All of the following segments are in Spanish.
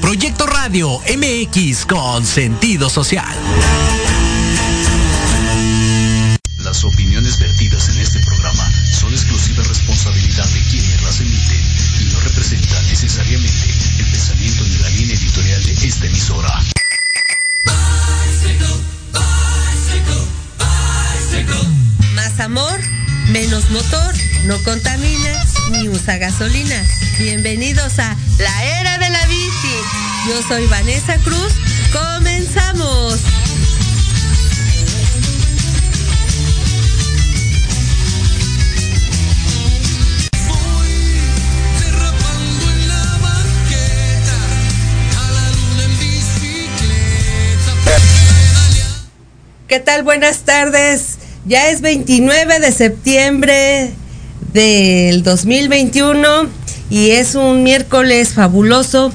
Proyecto Radio MX con sentido social. Las opiniones vertidas en este programa son exclusiva responsabilidad de quienes las emiten y no representan necesariamente el pensamiento ni la línea editorial de esta emisora. Más amor, menos motor, no contamina ni usa gasolina. Bienvenidos a la era de la bici. Yo soy Vanessa Cruz. Comenzamos. ¿Qué tal? Buenas tardes. Ya es 29 de septiembre del 2021 y es un miércoles fabuloso.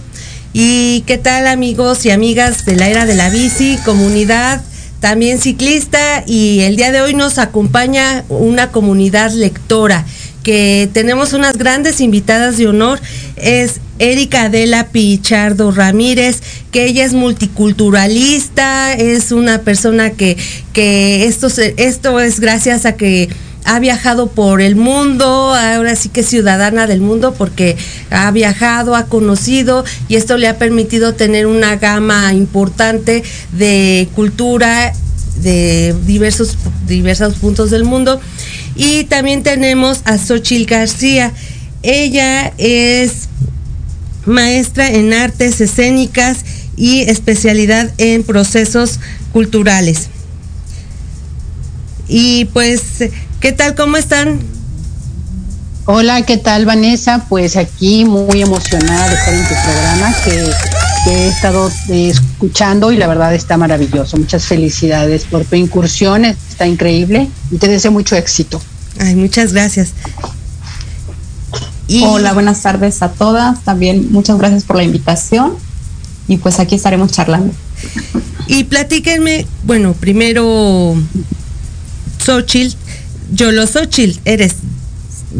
¿Y qué tal amigos y amigas de la era de la bici, comunidad, también ciclista? Y el día de hoy nos acompaña una comunidad lectora que tenemos unas grandes invitadas de honor. Es Erika Adela Pichardo Ramírez, que ella es multiculturalista, es una persona que, que esto, esto es gracias a que ha viajado por el mundo, ahora sí que es ciudadana del mundo porque ha viajado, ha conocido y esto le ha permitido tener una gama importante de cultura de diversos, diversos puntos del mundo. Y también tenemos a Xochil García. Ella es maestra en artes escénicas y especialidad en procesos culturales. Y pues, ¿qué tal? ¿Cómo están? Hola, ¿qué tal Vanessa? Pues aquí muy emocionada de estar en tu programa que, que he estado eh, escuchando y la verdad está maravilloso. Muchas felicidades por tu incursión, está increíble y te deseo mucho éxito. Ay, muchas gracias. Y- Hola, buenas tardes a todas. También muchas gracias por la invitación. Y pues aquí estaremos charlando. Y platíquenme, bueno, primero, Xochitl, Yolo Xochitl, eres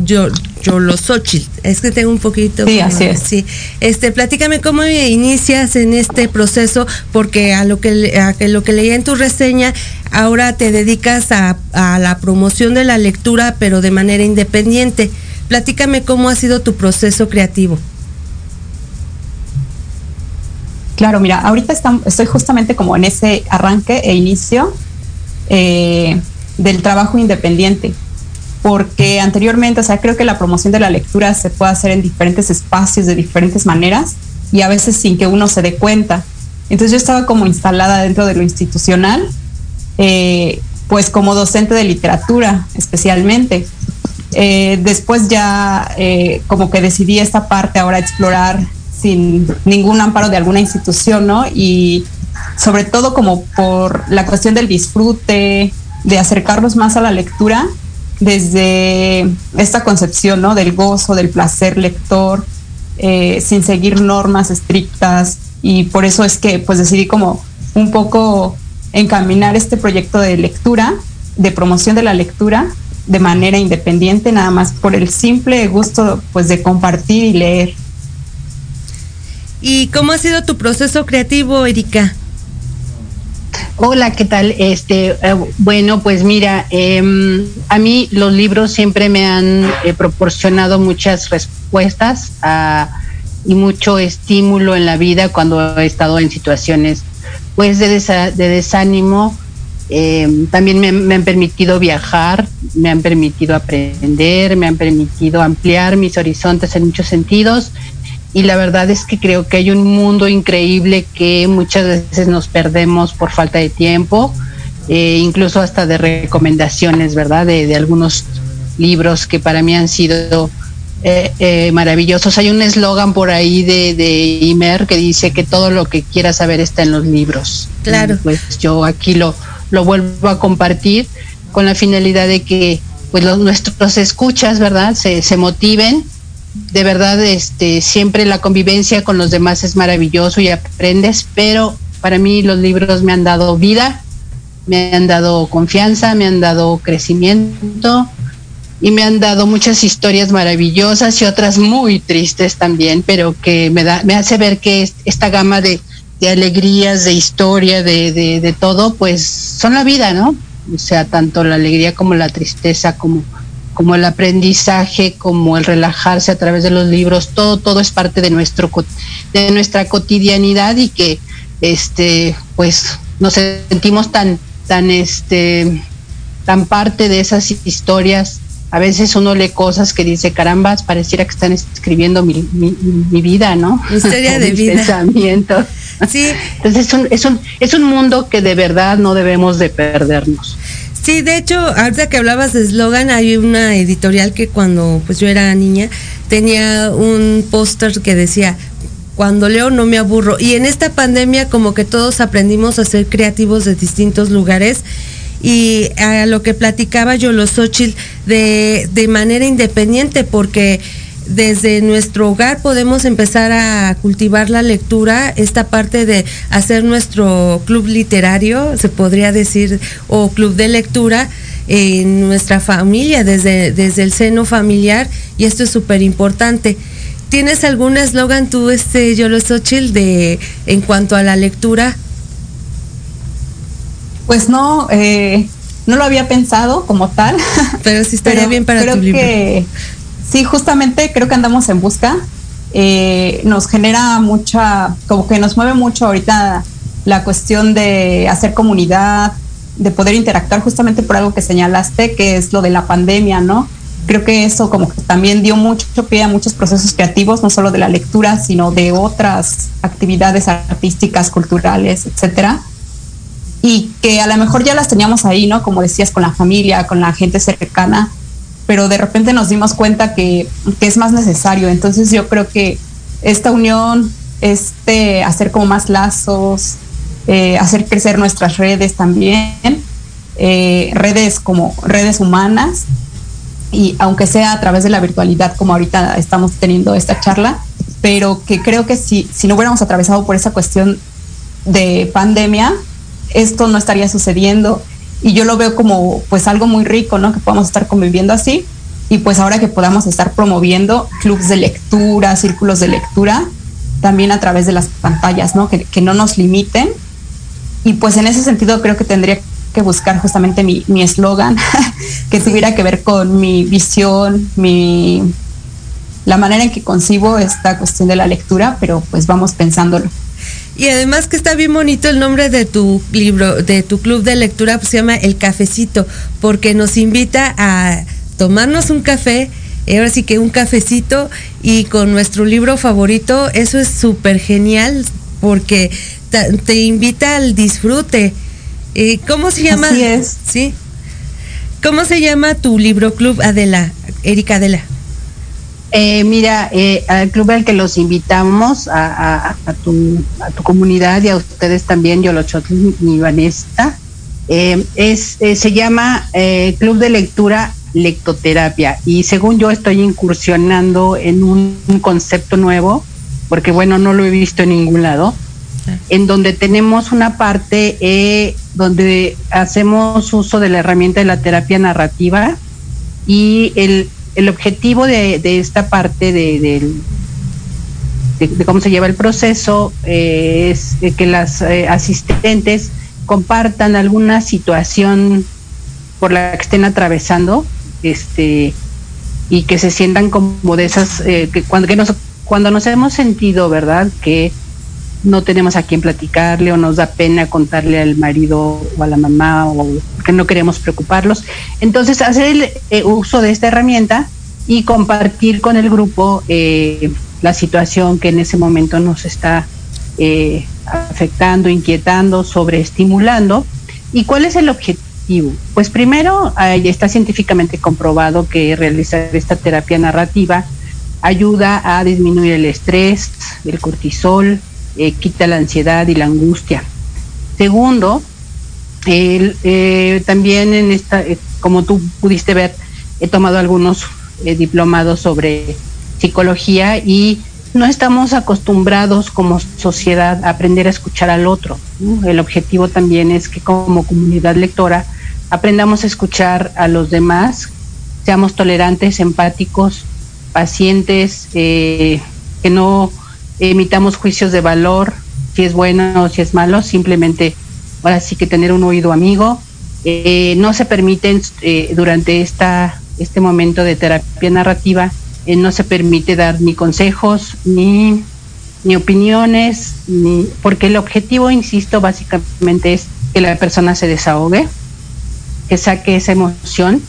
yo, Yolo Xochitl, es que tengo un poquito. Sí, así es. Sí, este, platícame cómo inicias en este proceso, porque a lo que, a que lo que leía en tu reseña, ahora te dedicas a, a la promoción de la lectura, pero de manera independiente. Platícame cómo ha sido tu proceso creativo. Claro, mira, ahorita estoy justamente como en ese arranque e inicio eh, del trabajo independiente. Porque anteriormente, o sea, creo que la promoción de la lectura se puede hacer en diferentes espacios, de diferentes maneras, y a veces sin que uno se dé cuenta. Entonces yo estaba como instalada dentro de lo institucional, eh, pues como docente de literatura especialmente. Eh, después ya eh, como que decidí esta parte ahora explorar sin ningún amparo de alguna institución, ¿no? Y sobre todo como por la cuestión del disfrute, de acercarnos más a la lectura desde esta concepción, ¿no? Del gozo, del placer lector, eh, sin seguir normas estrictas y por eso es que pues decidí como un poco encaminar este proyecto de lectura, de promoción de la lectura de manera independiente, nada más por el simple gusto pues de compartir y leer. ¿Y cómo ha sido tu proceso creativo, Erika? Hola, ¿qué tal? Este, eh, bueno, pues mira, em, a mí los libros siempre me han eh, proporcionado muchas respuestas ah, y mucho estímulo en la vida cuando he estado en situaciones, pues, de, de desánimo. Em, también me, me, han permitido viajar, me han permitido aprender, me han permitido ampliar mis horizontes en muchos sentidos y la verdad es que creo que hay un mundo increíble que muchas veces nos perdemos por falta de tiempo, eh, incluso hasta de recomendaciones, ¿verdad? De, de, algunos libros que para mí han sido eh, eh, maravillosos. Hay un eslogan por ahí de, de Imer que dice que todo lo que quieras saber está en los libros. Claro. Y pues yo aquí lo, lo vuelvo a compartir con la finalidad de que pues los, nuestros escuchas, ¿verdad? Se, se motiven de verdad este siempre la convivencia con los demás es maravilloso y aprendes, pero para mí los libros me han dado vida, me han dado confianza, me han dado crecimiento y me han dado muchas historias maravillosas y otras muy tristes también, pero que me da me hace ver que esta gama de, de alegrías, de historia, de, de, de todo, pues son la vida, ¿no? O sea, tanto la alegría como la tristeza, como como el aprendizaje, como el relajarse a través de los libros, todo, todo es parte de nuestro de nuestra cotidianidad y que este pues nos sentimos tan, tan este tan parte de esas historias. A veces uno lee cosas que dice, carambas, pareciera que están escribiendo mi, mi, mi vida, ¿no? Historia de vida. Pensamientos. Sí. Entonces es un, es, un, es un mundo que de verdad no debemos de perdernos. Sí, de hecho, ahorita que hablabas de eslogan, hay una editorial que cuando pues yo era niña tenía un póster que decía cuando leo no me aburro. Y en esta pandemia como que todos aprendimos a ser creativos de distintos lugares y a lo que platicaba yo los Xochitl de, de manera independiente porque desde nuestro hogar podemos empezar a cultivar la lectura, esta parte de hacer nuestro club literario, se podría decir, o club de lectura en nuestra familia, desde, desde el seno familiar, y esto es súper importante. ¿Tienes algún eslogan tú, este, Yolo Xochitl, de en cuanto a la lectura? Pues no, eh, no lo había pensado como tal. Pero sí estaría pero bien para creo tu libro. Que, sí, justamente creo que andamos en busca. Eh, nos genera mucha, como que nos mueve mucho ahorita la cuestión de hacer comunidad, de poder interactuar justamente por algo que señalaste, que es lo de la pandemia, ¿no? Creo que eso como que también dio mucho pie a muchos procesos creativos, no solo de la lectura, sino de otras actividades artísticas, culturales, etcétera. Y que a lo mejor ya las teníamos ahí, ¿no? Como decías, con la familia, con la gente cercana, pero de repente nos dimos cuenta que, que, es más necesario. Entonces yo creo que esta unión, este hacer como más lazos, eh, hacer crecer nuestras redes también, eh, redes como redes humanas, y aunque sea a través de la virtualidad, como ahorita estamos teniendo esta charla, pero que creo que si, si no hubiéramos atravesado por esa cuestión de pandemia, esto no estaría sucediendo y yo lo veo como pues algo muy rico, ¿no? Que podamos estar conviviendo así y pues ahora que podamos estar promoviendo clubes de lectura, círculos de lectura, también a través de las pantallas, ¿no? Que, que no nos limiten. Y pues en ese sentido creo que tendría que buscar justamente mi eslogan, que tuviera que ver con mi visión, mi la manera en que concibo esta cuestión de la lectura, pero pues vamos pensándolo. Y además que está bien bonito el nombre de tu libro, de tu club de lectura, pues se llama El Cafecito, porque nos invita a tomarnos un café, ahora sí que un cafecito y con nuestro libro favorito, eso es súper genial porque te, invita al disfrute. Eh, ¿Cómo se llama? Así es. Sí. ¿Cómo se llama tu libro club, Adela, Erika Adela? Eh, mira, eh, al club al que los invitamos, a, tu, a tu comunidad y a ustedes también, Yolochotl y Vanessa, eh, es, se llama Club de Lectura lectoterapia. Y según yo estoy incursionando en un, concepto nuevo, porque bueno, no lo he visto en ningún lado, en donde tenemos una parte eh, donde hacemos uso de la herramienta de la terapia narrativa y el, el objetivo de, esta parte de, de, cómo se lleva el proceso eh, es que las eh, asistentes compartan alguna situación por la que estén atravesando este y que se sientan como de esas eh, que cuando que nos cuando nos hemos sentido verdad que no tenemos a quién platicarle o nos da pena contarle al marido o a la mamá o que no queremos preocuparlos. Entonces hacer el eh, uso de esta herramienta y compartir con el grupo eh, la situación que en ese momento nos está afectando inquietando sobreestimulando. Y cuál es el objetivo pues primero, está científicamente comprobado que realizar esta terapia narrativa ayuda a disminuir el estrés, el cortisol, eh, quita la ansiedad y la angustia. Segundo, eh, también en esta, eh, como tú pudiste ver, he tomado algunos diplomados sobre psicología y no estamos acostumbrados como sociedad a aprender a escuchar al otro. El objetivo también es que como comunidad lectora aprendamos a escuchar a los demás, seamos tolerantes, empáticos, pacientes, que no emitamos juicios de valor, si es bueno o si es malo, simplemente ahora sí que tener un oído amigo. Eh, no se permiten eh, durante esta, este momento de terapia narrativa, no se permite dar ni consejos, ni, ni opiniones, ni, porque el objetivo, insisto, básicamente es que la persona se desahogue que saque esa emoción.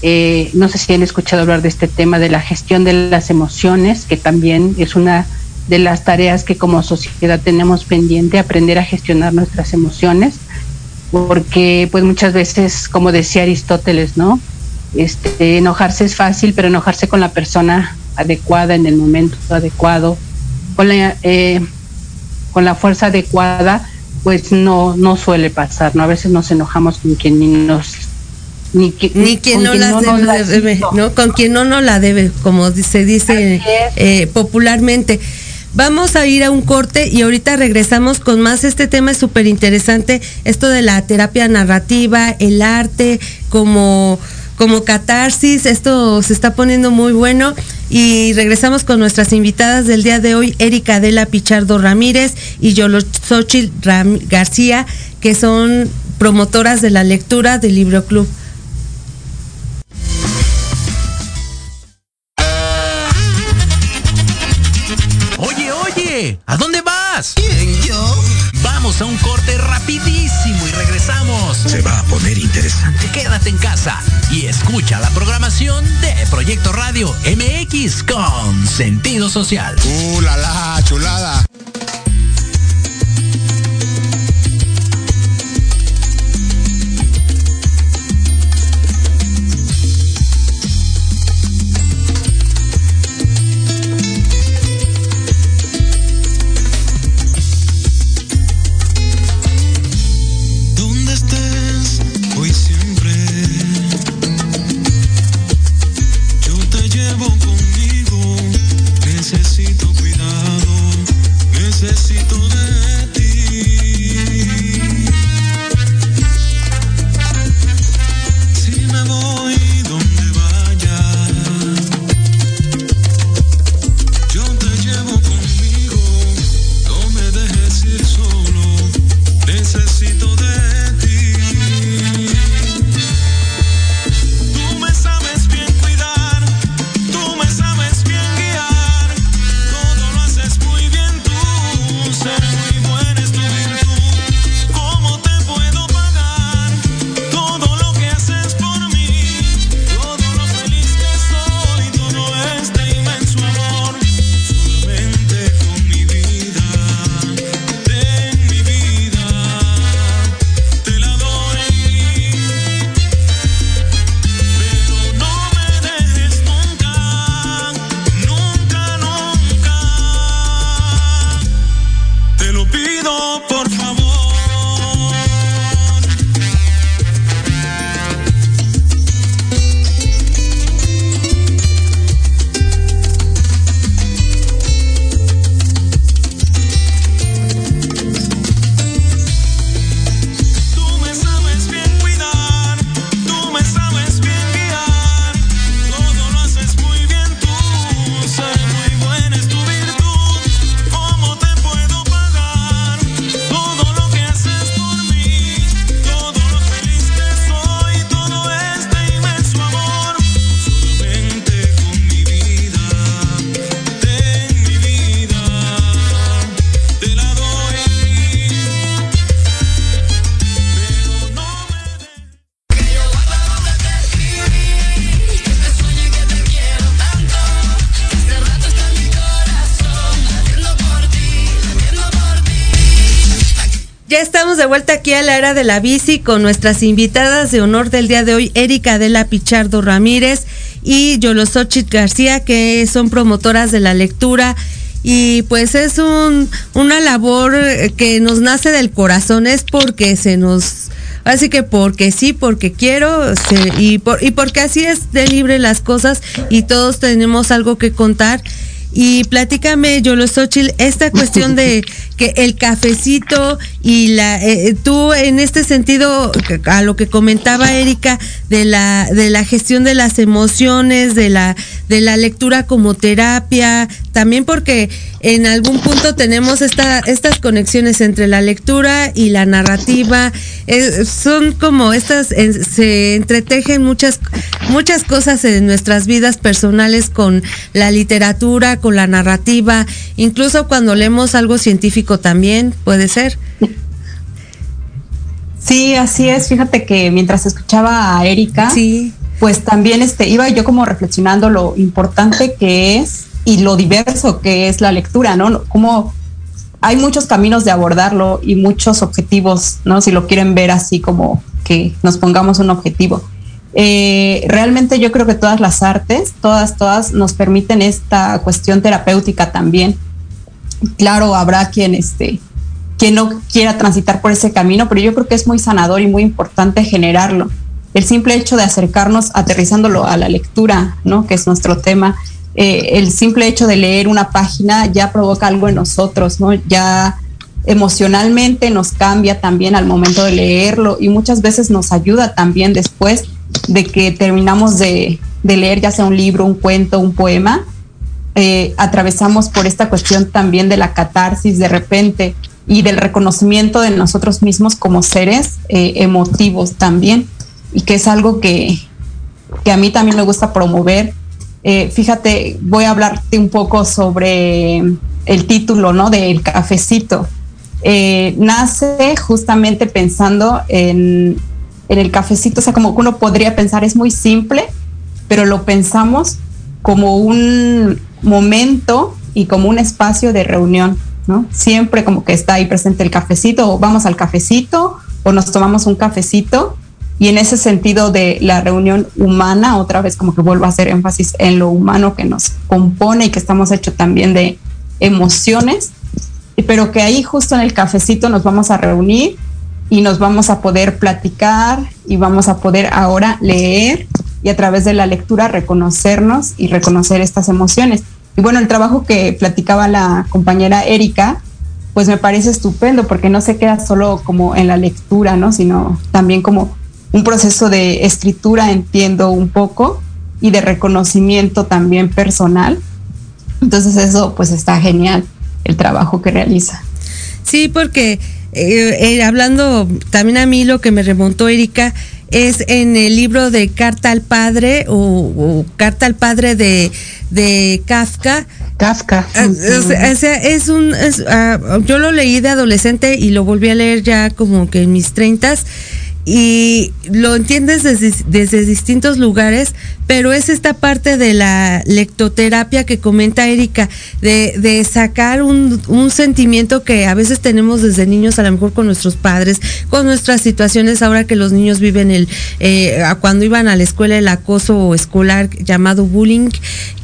Eh, no sé si han escuchado hablar de este tema de la gestión de las emociones, que también es una de las tareas que como sociedad tenemos pendiente, aprender a gestionar nuestras emociones, porque pues muchas veces, como decía Aristóteles, ¿no? Este, enojarse es fácil, pero enojarse con la persona adecuada en el momento adecuado, con la, eh, con la fuerza adecuada, pues no, no suele pasar, ¿no? A veces nos enojamos con quien ni nos ni, ni quien no, la debe, no, Con quien no nos la debe, como se dice eh, popularmente. Vamos a ir a un corte y ahorita regresamos con más. Este tema es súper interesante, esto de la terapia narrativa, el arte, como como catarsis. Esto se está poniendo muy bueno. Y regresamos con nuestras invitadas del día de hoy, Erika Adela Pichardo Ramírez y Yolo Xochitl García, que son promotoras de la lectura del Libro Club. Escucha la programación de Proyecto Radio MX con sentido social. ¡Uh, la, la chulada! De vuelta aquí a la era de la bici con nuestras invitadas de honor del día de hoy, Erika Adela Pichardo Ramírez y Yolosochit García, que son promotoras de la lectura. Y pues es un, una labor que nos nace del corazón, es porque se nos Así que porque sí, porque quiero y, por, y porque así es de libre las cosas y todos tenemos algo que contar y platícame, Yolo Xochitl, esta cuestión de que el cafecito y la eh, eh, tú en este sentido a lo que comentaba Erika de la de la gestión de las emociones, de la de la lectura como terapia, también porque en algún punto tenemos esta estas conexiones entre la lectura y la narrativa, son como estas se entretejen muchas muchas cosas en nuestras vidas personales con la literatura con la narrativa, incluso cuando leemos algo científico también puede ser. Sí, así es. Fíjate que mientras escuchaba a Erika, sí. pues también este, iba yo como reflexionando lo importante que es y lo diverso que es la lectura, ¿no? Como hay muchos caminos de abordarlo y muchos objetivos, ¿no? Si lo quieren ver así como que nos pongamos un objetivo. Eh, realmente yo creo que todas las artes, todas, todas nos permiten esta cuestión terapéutica también. Claro, habrá quien, este, quien no quiera transitar por ese camino, pero yo creo que es muy sanador y muy importante generarlo. El simple hecho de acercarnos, aterrizándolo a la lectura, ¿no? que es nuestro tema, eh, el simple hecho de leer una página ya provoca algo en nosotros, ¿no? ya emocionalmente nos cambia también al momento de leerlo y muchas veces nos ayuda también después de que terminamos de, leer ya sea un libro, un cuento, un poema, eh, atravesamos por esta cuestión también de la catarsis de repente y del reconocimiento de nosotros mismos como seres eh, emotivos también, y que es algo que, a mí también me gusta promover. Eh, fíjate, voy a hablarte un poco sobre el título, ¿no? Del cafecito. nace justamente pensando en, en el cafecito, o sea, como que uno podría pensar, es muy simple, pero lo pensamos como un momento y como un espacio de reunión, ¿no? Siempre como que está ahí presente el cafecito, o vamos al cafecito, o nos tomamos un cafecito, y en ese sentido de la reunión humana, otra vez como que vuelvo a hacer énfasis en lo humano que nos compone y que estamos hechos también de emociones, pero que ahí justo en el cafecito nos vamos a reunir y nos vamos a poder platicar y vamos a poder ahora leer y a través de la lectura reconocernos y reconocer estas emociones. Y bueno, el trabajo que platicaba la compañera Erika, pues me parece estupendo porque no se queda solo como en la lectura, ¿no? Sino también como un proceso de escritura, entiendo un poco, y de reconocimiento también personal. Entonces eso pues está genial el trabajo que realiza. Sí, porque eh, eh, hablando también a mí lo que me remontó Erika es en el libro de Carta al Padre o, Carta al Padre de, de Kafka. Kafka. Ah, o sea, es un, ah, yo lo leí de adolescente y lo volví a leer ya como que en mis treintas y lo entiendes desde, distintos lugares, pero es esta parte de la lectoterapia que comenta Erika, de, sacar un, sentimiento que a veces tenemos desde niños, a lo mejor con nuestros padres, con nuestras situaciones, ahora que los niños viven el, eh, cuando iban a la escuela el acoso escolar llamado bullying,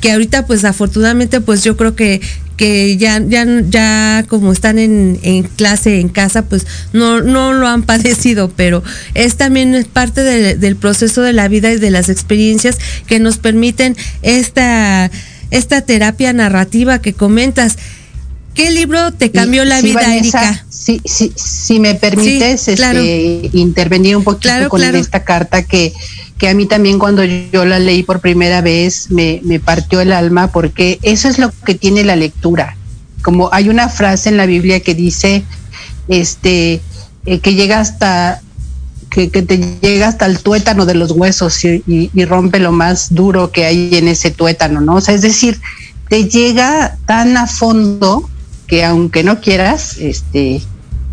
que ahorita pues afortunadamente pues yo creo que que ya, ya, ya como están en, clase en casa, pues no, no lo han padecido, pero es también parte del proceso de la vida y de las experiencias que nos permiten esta, esta terapia narrativa que comentas. ¿Qué libro te cambió la vida, Erika? Sí, sí, si me permites este, intervenir un poquito con esta carta que que a mí también cuando yo la leí por primera vez me, partió el alma porque eso es lo que tiene la lectura. Como hay una frase en la Biblia que dice, este, eh, que llega hasta que, te llega hasta el tuétano de los huesos y, rompe lo más duro que hay en ese tuétano, ¿no? O sea, es decir, te llega tan a fondo que aunque no quieras, este,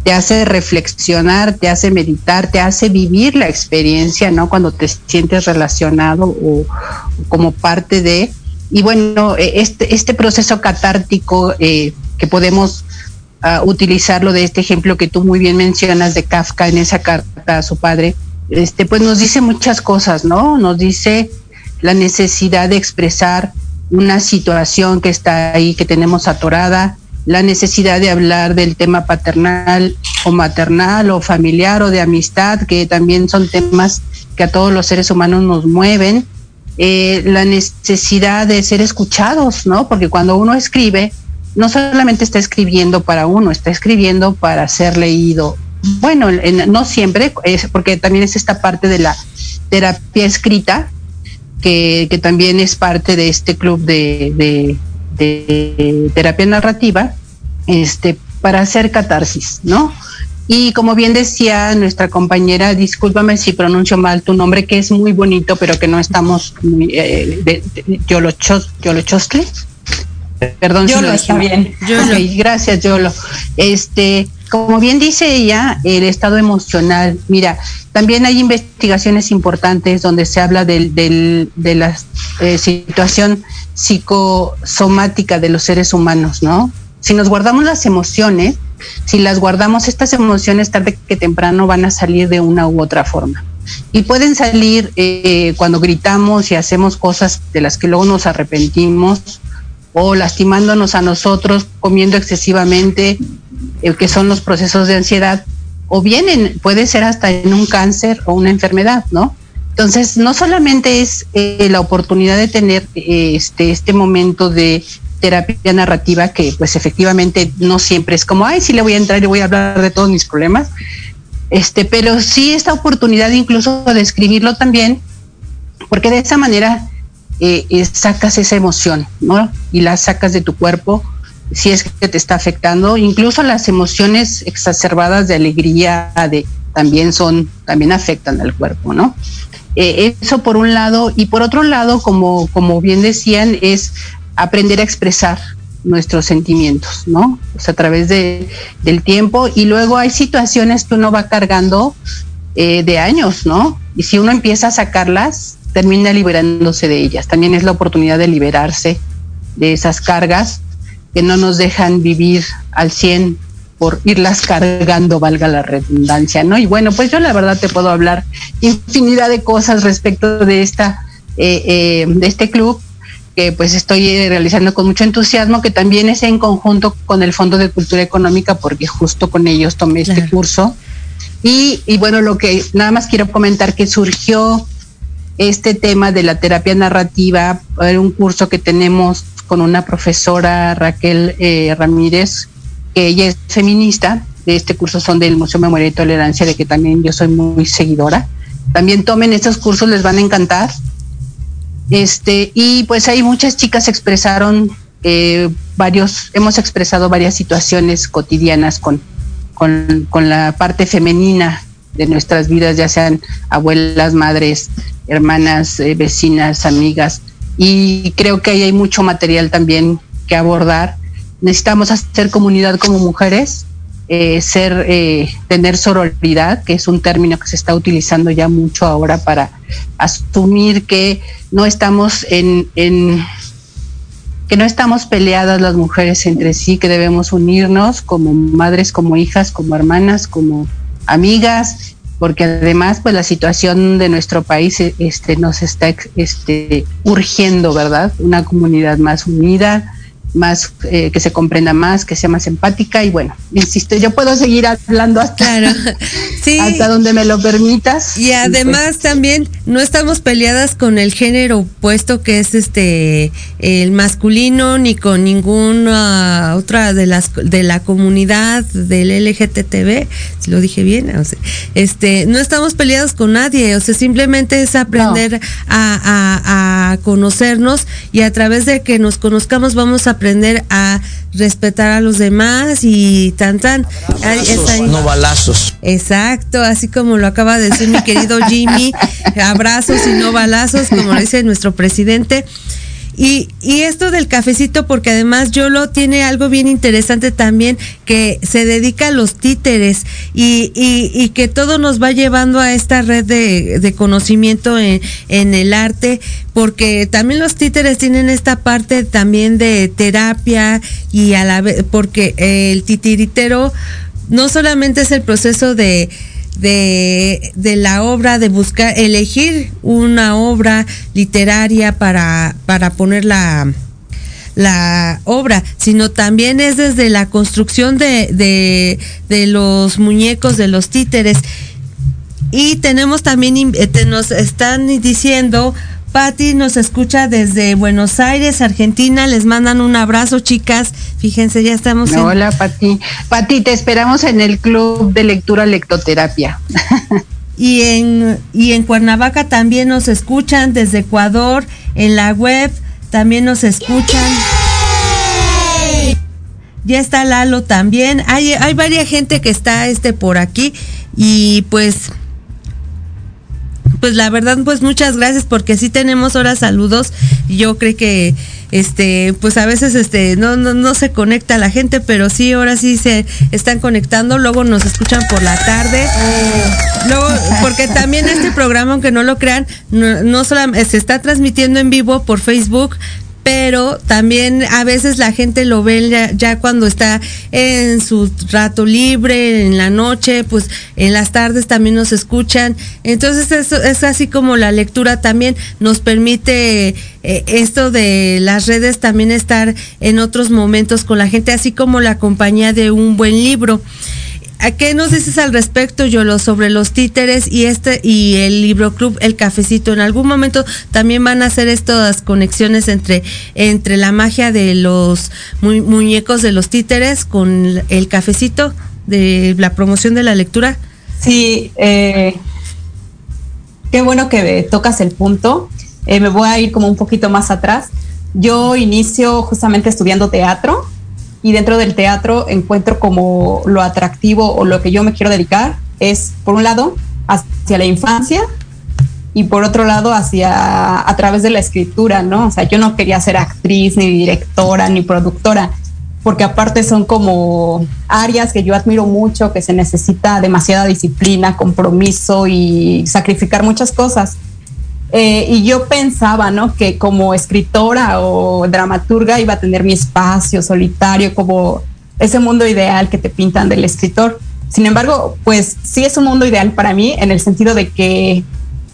te hace reflexionar, te hace meditar, te hace vivir la experiencia, ¿no? Cuando te sientes relacionado o, como parte de... Y bueno, e, este, este proceso catártico eh, que podemos utilizarlo de este ejemplo que tú muy bien mencionas de Kafka en esa carta a su padre, este, pues nos dice muchas cosas, ¿no? Nos dice la necesidad de expresar una situación que está ahí, que tenemos atorada, la necesidad de hablar del tema paternal o maternal o familiar o de amistad, que también son temas que a todos los seres humanos nos mueven, eh, la necesidad de ser escuchados, ¿no? Porque cuando uno escribe, no solamente está escribiendo para uno, está escribiendo para ser leído. Bueno, no siempre, es porque también es esta parte de la terapia escrita, que, también es parte de este club de, terapia narrativa, este, para hacer catarsis, ¿no? Y como bien decía nuestra compañera, discúlpame si pronuncio mal tu nombre, que es muy bonito, pero que no estamos. Eh, de, Yolochostle. Perdón si lo está bien. gracias, Yolo. Este, como bien dice ella, el estado emocional. Mira, también hay investigaciones importantes donde se habla del, de la eh, situación psicosomática de los seres humanos, ¿no? Si nos guardamos las emociones, si las guardamos, estas emociones tarde que temprano van a salir de una u otra forma. Y pueden salir eh, cuando gritamos y hacemos cosas de las que luego nos arrepentimos, o lastimándonos a nosotros, comiendo excesivamente, eh, que son los procesos de ansiedad, o bien puede ser hasta en un cáncer o una enfermedad, ¿no? Entonces, no solamente es eh, la oportunidad de tener eh, este, este momento de terapia narrativa, que pues efectivamente no siempre es como, ay, sí le voy a entrar y voy a hablar de todos mis problemas, este, pero sí esta oportunidad incluso de escribirlo también, porque de esa manera eh, sacas esa emoción, ¿no? Y la sacas de tu cuerpo si es que te está afectando. Incluso las emociones exacerbadas de alegría de, también son, también afectan al cuerpo, ¿no? Eh, eso por un lado. Y por otro lado, como, como bien decían, es aprender a expresar nuestros sentimientos, ¿no? a través de, del tiempo. Y luego hay situaciones que uno va cargando eh, de años, ¿no? Y si uno empieza a sacarlas, termina liberándose de ellas. También es la oportunidad de liberarse de esas cargas que no nos dejan vivir al 100 por irlas cargando, valga la redundancia, ¿no? Y bueno, pues yo la verdad te puedo hablar infinidad de cosas respecto de esta, eh, eh, de este club que pues estoy realizando con mucho entusiasmo, que también es en conjunto con el Fondo de Cultura Económica, porque justo con ellos tomé este curso. Y, y bueno, lo que nada más quiero comentar que surgió este tema de la terapia narrativa, un curso que tenemos con una profesora Raquel eh, Ramírez, que ella es feminista, de este curso son del Museo Memoria y Tolerancia, de que también yo soy muy seguidora. También tomen estos cursos, les van a encantar. Este, y pues ahí muchas chicas expresaron eh, varios, hemos expresado varias situaciones cotidianas con, con, con la parte femenina de nuestras vidas, ya sean abuelas, madres, hermanas, eh, vecinas, amigas. Y creo que ahí hay mucho material también que abordar. Necesitamos hacer comunidad como mujeres, eh, ser, eh, tener sororidad, que es un término que se está utilizando ya mucho ahora para asumir que no estamos en, que no estamos peleadas las mujeres entre sí, que debemos unirnos como madres, como hijas, como hermanas, como amigas, porque además pues la situación de nuestro país este nos está este urgiendo, ¿verdad? Una comunidad más unida, más eh, que se comprenda más, que sea más empática y bueno, insisto, yo puedo seguir hablando hasta, hasta donde me lo permitas. Y además pues, también no estamos peleadas con el género opuesto que es este el masculino ni con ninguna otra de las de la comunidad del LGTB, si lo dije bien, este no estamos peleados con nadie, o sea, simplemente es aprender a, a conocernos y a través de que nos conozcamos vamos a aprender a respetar a los demás y tan tan. no balazos. Exacto, así como lo acaba de decir mi querido Jimmy, abrazos y no balazos, como lo dice nuestro presidente. Y, esto del cafecito, porque además Yolo tiene algo bien interesante también, que se dedica a los títeres y, y, y que todo nos va llevando a esta red de, de conocimiento en, en, el arte, porque también los títeres tienen esta parte también de terapia y a la vez, porque el titiritero no solamente es el proceso de de, de, la obra, de buscar, elegir una obra literaria para, para poner la, la obra, sino también es desde la construcción de, de, de los muñecos, de los títeres. Y tenemos también, nos están diciendo Patti nos escucha desde Buenos Aires, Argentina. Les mandan un abrazo, chicas. Fíjense, ya estamos. Hola, Patti. Patti, te esperamos en el club de lectura lectoterapia. y en y en Cuernavaca también nos escuchan desde Ecuador, en la web también nos escuchan. Ya está Lalo también. Hay hay varias gente que está este por aquí y pues pues la verdad, pues muchas gracias porque sí tenemos ahora saludos. Yo creo que este, pues a veces este no, no, no se conecta la gente, pero sí, ahora sí se están conectando, luego nos escuchan por la tarde. Luego, porque también este programa, aunque no lo crean, no, no solamente se está transmitiendo en vivo por Facebook, pero también a veces la gente lo ve ya, cuando está en su rato libre, en la noche, pues en las tardes también nos escuchan. Entonces eso es así como la lectura también nos permite eh, esto de las redes también estar en otros momentos con la gente, así como la compañía de un buen libro. ¿A qué nos dices al respecto, Yolo, sobre los títeres y este y el libro club El Cafecito? En algún momento también van a hacer estas conexiones entre, entre la magia de los mu muñecos de los títeres con el cafecito de la promoción de la lectura. Sí, eh, qué bueno que tocas el punto. Eh, me voy a ir como un poquito más atrás. Yo inicio justamente estudiando teatro y dentro del teatro encuentro como lo atractivo o lo que yo me quiero dedicar es, por un lado, hacia la infancia y por otro lado, hacia a través de la escritura, ¿no? O sea, yo no quería ser actriz, ni directora, ni productora, porque aparte son como áreas que yo admiro mucho, que se necesita demasiada disciplina, compromiso y sacrificar muchas cosas. Eh, y yo pensaba, ¿no? Que como escritora o dramaturga iba a tener mi espacio solitario, como ese mundo ideal que te pintan del escritor. Sin embargo, pues sí es un mundo ideal para mí en el sentido de que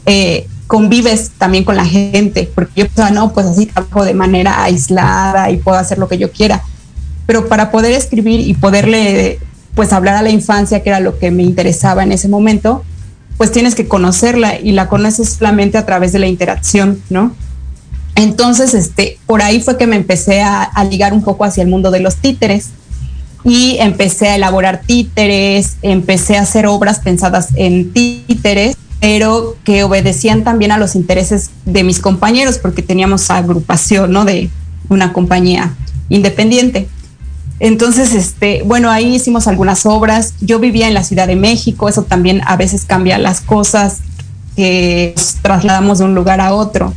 eh, convives también con la gente, porque yo pensaba, no, pues así trabajo de manera aislada y puedo hacer lo que yo quiera. Pero para poder escribir y poderle, pues hablar a la infancia, que era lo que me interesaba en ese momento, pues tienes que conocerla y la conoces solamente a través de la interacción, ¿no? Entonces, este, por ahí fue que me empecé a, a, ligar un poco hacia el mundo de los títeres y empecé a elaborar títeres, empecé a hacer obras pensadas en títeres, pero que obedecían también a los intereses de mis compañeros, porque teníamos agrupación, ¿no? De una compañía independiente. Entonces, este, bueno, ahí hicimos algunas obras. Yo vivía en la Ciudad de México, eso también a veces cambia las cosas, que nos trasladamos de un lugar a otro.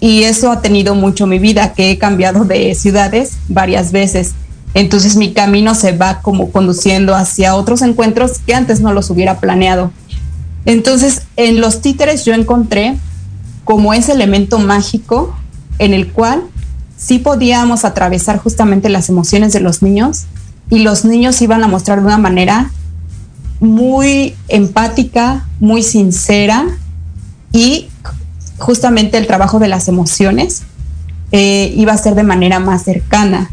Y eso ha tenido mucho mi vida, que he cambiado de ciudades varias veces. Entonces mi camino se va como conduciendo hacia otros encuentros que antes no los hubiera planeado. Entonces, en los títeres yo encontré como ese elemento mágico en el cual sí podíamos atravesar justamente las emociones de los niños y los niños iban a mostrar de una manera muy empática, muy sincera y justamente el trabajo de las emociones eh, iba a ser de manera más cercana,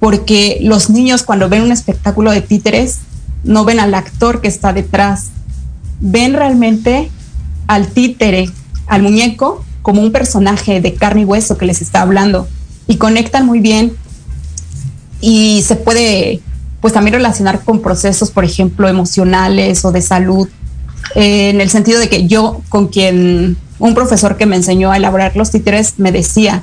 porque los niños cuando ven un espectáculo de títeres no ven al actor que está detrás, ven realmente al títere, al muñeco, como un personaje de carne y hueso que les está hablando. Y conectan muy bien. Y se puede pues también relacionar con procesos, por ejemplo, emocionales o de salud, eh, en el sentido de que yo con quien un profesor que me enseñó a elaborar los títeres me decía,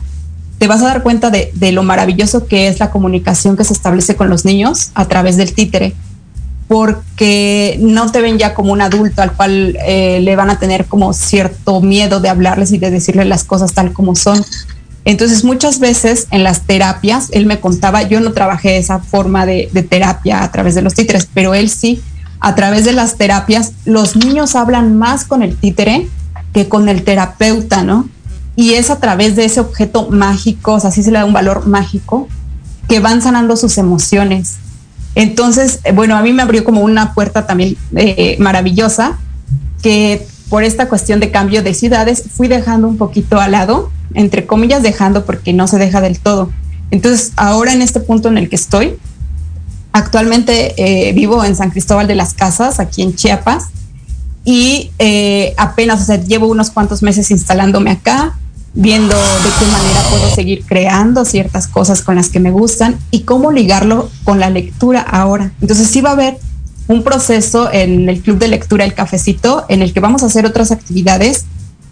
te vas a dar cuenta de, de, lo maravilloso que es la comunicación que se establece con los niños a través del títere, porque no te ven ya como un adulto al cual eh, le van a tener como cierto miedo de hablarles y de decirles las cosas tal como son, Entonces muchas veces en las terapias, él me contaba, yo no trabajé esa forma de, terapia a través de los títeres, pero él sí, a través de las terapias, los niños hablan más con el títere que con el terapeuta, ¿no? Y es a través de ese objeto mágico, o sea, así se le da un valor mágico, que van sanando sus emociones. Entonces, eh, bueno, a mí me abrió como una puerta también eh, maravillosa, que por esta cuestión de cambio de ciudades fui dejando un poquito al lado, entre comillas dejando porque no se deja del todo. Entonces, ahora en este punto en el que estoy, actualmente eh, vivo en San Cristóbal de las Casas, aquí en Chiapas, y apenas, o sea, llevo unos cuantos meses instalándome acá, viendo de qué manera puedo seguir creando ciertas cosas con las que me gustan y cómo ligarlo con la lectura ahora. Entonces sí va a haber un proceso en el club de lectura El Cafecito en el que vamos a hacer otras actividades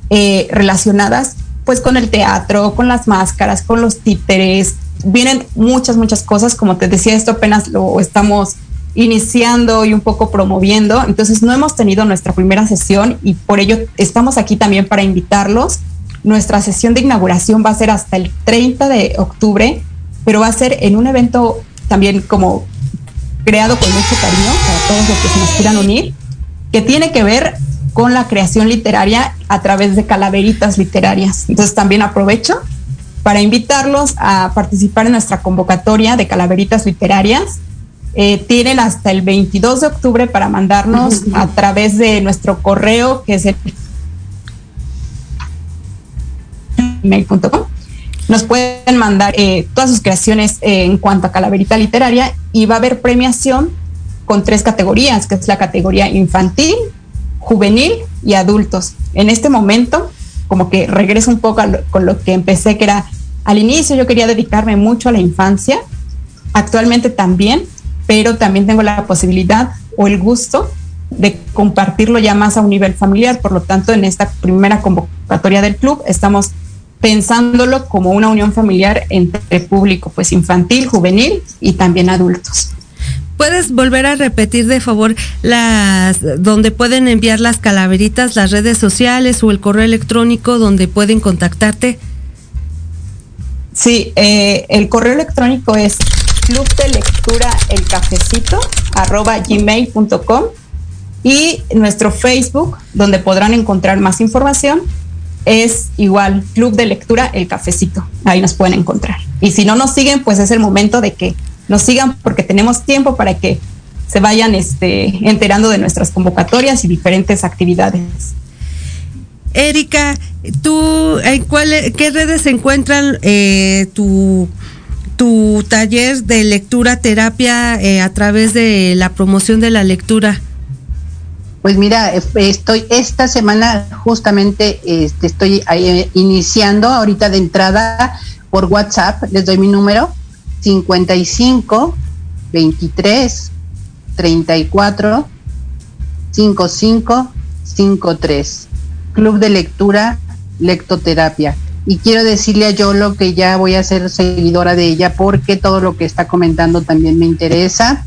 eh, relacionadas pues con el teatro, con las máscaras, con los títeres. Vienen muchas, muchas cosas. Como te decía, esto apenas lo estamos iniciando y un poco promoviendo. Entonces no hemos tenido nuestra primera sesión y por ello estamos aquí también para invitarlos nuestra sesión de inauguración va a ser hasta el 30 de octubre, pero va a ser en un evento también como creado con mucho cariño para todos los que se nos quieran unir, que tiene que ver con la creación literaria a través de calaveritas literarias. Entonces también aprovecho para invitarlos a participar en nuestra convocatoria de calaveritas literarias. Eh, tienen hasta el 22 de octubre para mandarnos a través de nuestro correo, que es el Nos pueden mandar eh, todas sus creaciones eh, en cuanto a calaverita literaria y va a haber premiación con tres categorías, que es la categoría infantil, juvenil y adultos. En este momento, como que regreso un poco con lo que empecé, que era al inicio yo quería dedicarme mucho a la infancia, actualmente también, pero también tengo la posibilidad o el gusto de compartirlo ya más a un nivel familiar. Por lo tanto, en esta primera convocatoria del club estamos pensándolo como una unión familiar entre público, pues infantil, juvenil y también adultos. ¿Puedes volver a repetir de favor las donde pueden enviar las calaveritas, las redes sociales o el correo electrónico donde pueden contactarte? Sí, eh, el correo electrónico es club de lectura el cafecito arroba gmail.com y nuestro Facebook donde podrán encontrar más información es igual, Club de Lectura El Cafecito. Ahí nos pueden encontrar. Y si no nos siguen, pues es el momento de que nos sigan porque tenemos tiempo para que se vayan este, enterando de nuestras convocatorias y diferentes actividades. Erika, ¿tú en cuál, qué redes encuentran eh, tu, tu taller de lectura terapia eh, a través de la promoción de la lectura? Pues mira, estoy esta semana justamente este, estoy eh, iniciando ahorita de entrada por WhatsApp, les doy mi número 55 23 34 55 53 Club de Lectura Lectoterapia. Y quiero decirle a Yolo que ya voy a ser seguidora de ella porque todo lo que está comentando también me interesa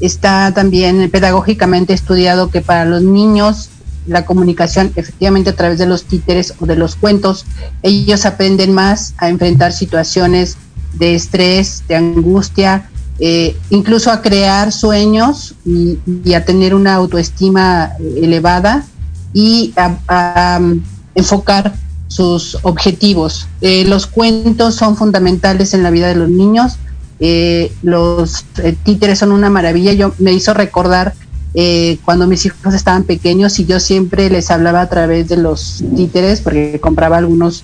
Está también pedagógicamente estudiado que para los niños la comunicación efectivamente a través de los títeres o de los cuentos, ellos aprenden más a enfrentar situaciones de estrés, de angustia, eh, incluso a crear sueños y, a tener una autoestima elevada y a, um, enfocar sus objetivos. Eh, los cuentos son fundamentales en la vida de los niños eh, los eh, títeres son una maravilla. Yo me hizo recordar eh, cuando mis hijos estaban pequeños y yo siempre les hablaba a través de los títeres porque compraba algunos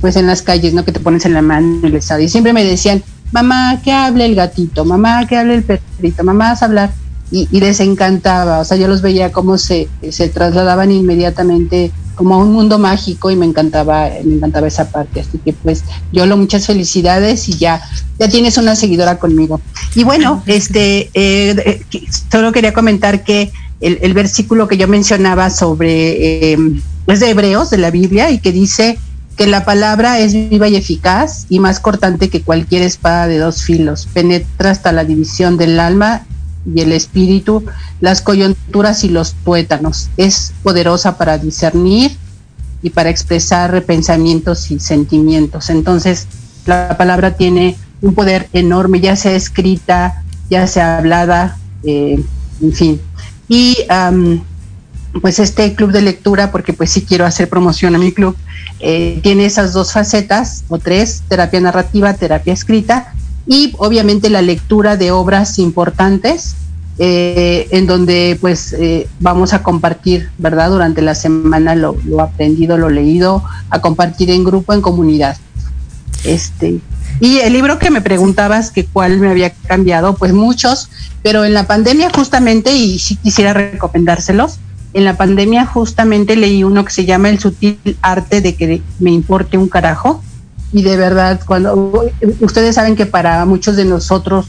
pues en las calles, ¿no? Que te pones en la mano y les y siempre me decían, mamá, que hable el gatito, mamá, que hable el perrito, mamá, vas a hablar. Y, y, les encantaba, o sea, yo los veía cómo se, se trasladaban inmediatamente como a un mundo mágico y me encantaba, me encantaba esa parte. Así que pues yo lo muchas felicidades y ya, ya tienes una seguidora conmigo. Y bueno, este, eh, eh, solo quería comentar que el, versículo que yo mencionaba sobre, eh, es de Hebreos, de la Biblia, y que dice que la palabra es viva y eficaz y más cortante que cualquier espada de dos filos, penetra hasta la división del alma y el espíritu, las coyunturas y los tuétanos. Es poderosa para discernir y para expresar pensamientos y sentimientos. Entonces, la palabra tiene un poder enorme, ya sea escrita, ya sea hablada, eh, en fin. Y pues este club de lectura, porque pues sí quiero hacer promoción a mi club, eh, tiene esas dos facetas, o tres, terapia narrativa, terapia escrita, y obviamente la lectura de obras importantes, eh, en donde pues eh, vamos a compartir, ¿verdad? Durante la semana lo, lo, aprendido, lo leído, a compartir en grupo, en comunidad. Este, y el libro que me preguntabas que cuál me había cambiado, pues muchos, pero en la pandemia justamente, y sí quisiera recomendárselos, en la pandemia justamente leí uno que se llama El sutil arte de que me importe un carajo. Y de verdad, cuando ustedes saben que para muchos de nosotros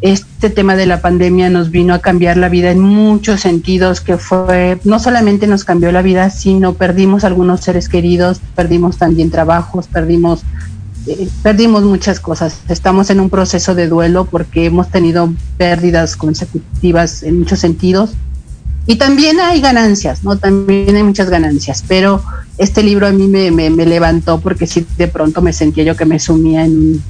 este tema de la pandemia nos vino a cambiar la vida en muchos sentidos, que fue, no solamente nos cambió la vida, sino perdimos algunos seres queridos, perdimos también trabajos, perdimos, eh, perdimos muchas cosas. Estamos en un proceso de duelo porque hemos tenido pérdidas consecutivas en muchos sentidos y también hay ganancias, ¿no? También hay muchas ganancias, pero este libro a mí me, me, levantó porque sí de pronto me sentía yo que me sumía en,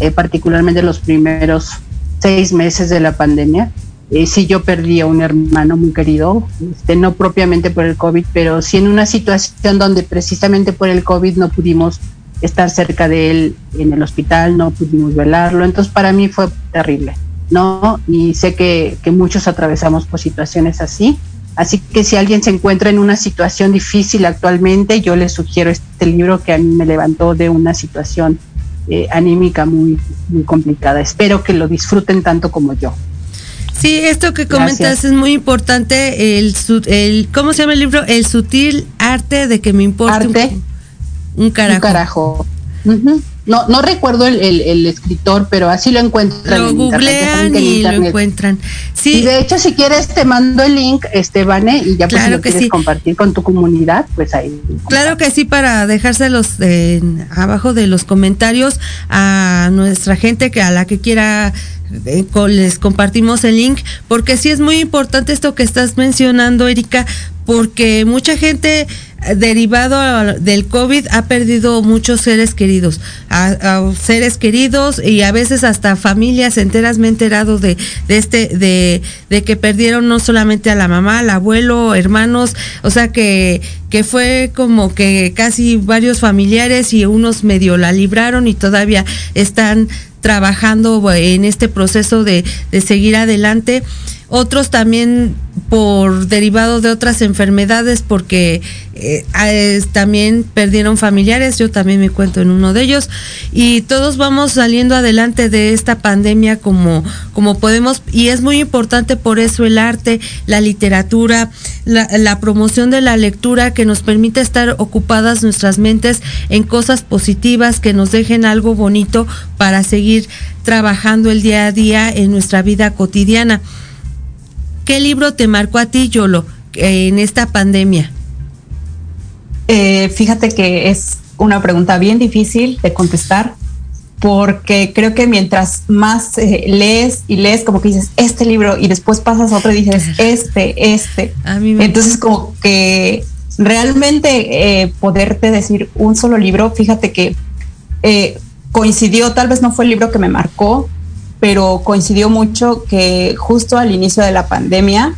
eh, particularmente los primeros seis meses de la pandemia. Eh, sí yo perdí a un hermano muy querido, este, no propiamente por el COVID, pero sí en una situación donde precisamente por el COVID no pudimos estar cerca de él en el hospital, no pudimos velarlo, entonces para mí fue terrible. ¿No? Y sé que, muchos atravesamos por situaciones así. Así que si alguien se encuentra en una situación difícil actualmente, yo les sugiero este libro que a mí me levantó de una situación eh, anímica muy, muy complicada. Espero que lo disfruten tanto como yo. Sí, esto que comentas es muy importante. El, el, ¿Cómo se llama el libro? El sutil arte de que me importe un, carajo. Un carajo. No, no recuerdo el, el, escritor, pero así lo encuentran. Lo googlean y lo encuentran. Sí. Y de hecho, si quieres, te mando el link, Estebane, y ya pues si lo quieres compartir con tu comunidad, pues ahí. Claro que sí, para dejárselos en, abajo de los comentarios a nuestra gente que a la que quiera eh, les compartimos el link, porque sí es muy importante esto que estás mencionando, Erika, porque mucha gente eh, derivado del COVID ha perdido muchos seres queridos, a, seres queridos y a veces hasta familias enteras me he enterado de, este, de, que perdieron no solamente a la mamá, al abuelo, hermanos, o sea que, que fue como que casi varios familiares y unos medio la libraron y todavía están trabajando en este proceso de, de seguir adelante otros también por derivado de otras enfermedades porque eh, también perdieron familiares, yo también me cuento en uno de ellos y todos vamos saliendo adelante de esta pandemia como, como podemos y es muy importante por eso el arte, la literatura, la, la promoción de la lectura que nos permite estar ocupadas nuestras mentes en cosas positivas que nos dejen algo bonito para seguir trabajando el día a día en nuestra vida cotidiana. ¿Qué libro te marcó a ti, Yolo, en esta pandemia? Eh, fíjate que es una pregunta bien difícil de contestar porque creo que mientras más eh, lees y lees, como que dices, este libro, y después pasas a otro y dices, este, este. Entonces, como que realmente eh, poderte decir un solo libro, fíjate que coincidió, tal vez no fue el libro que me marcó, pero coincidió mucho que justo al inicio de la pandemia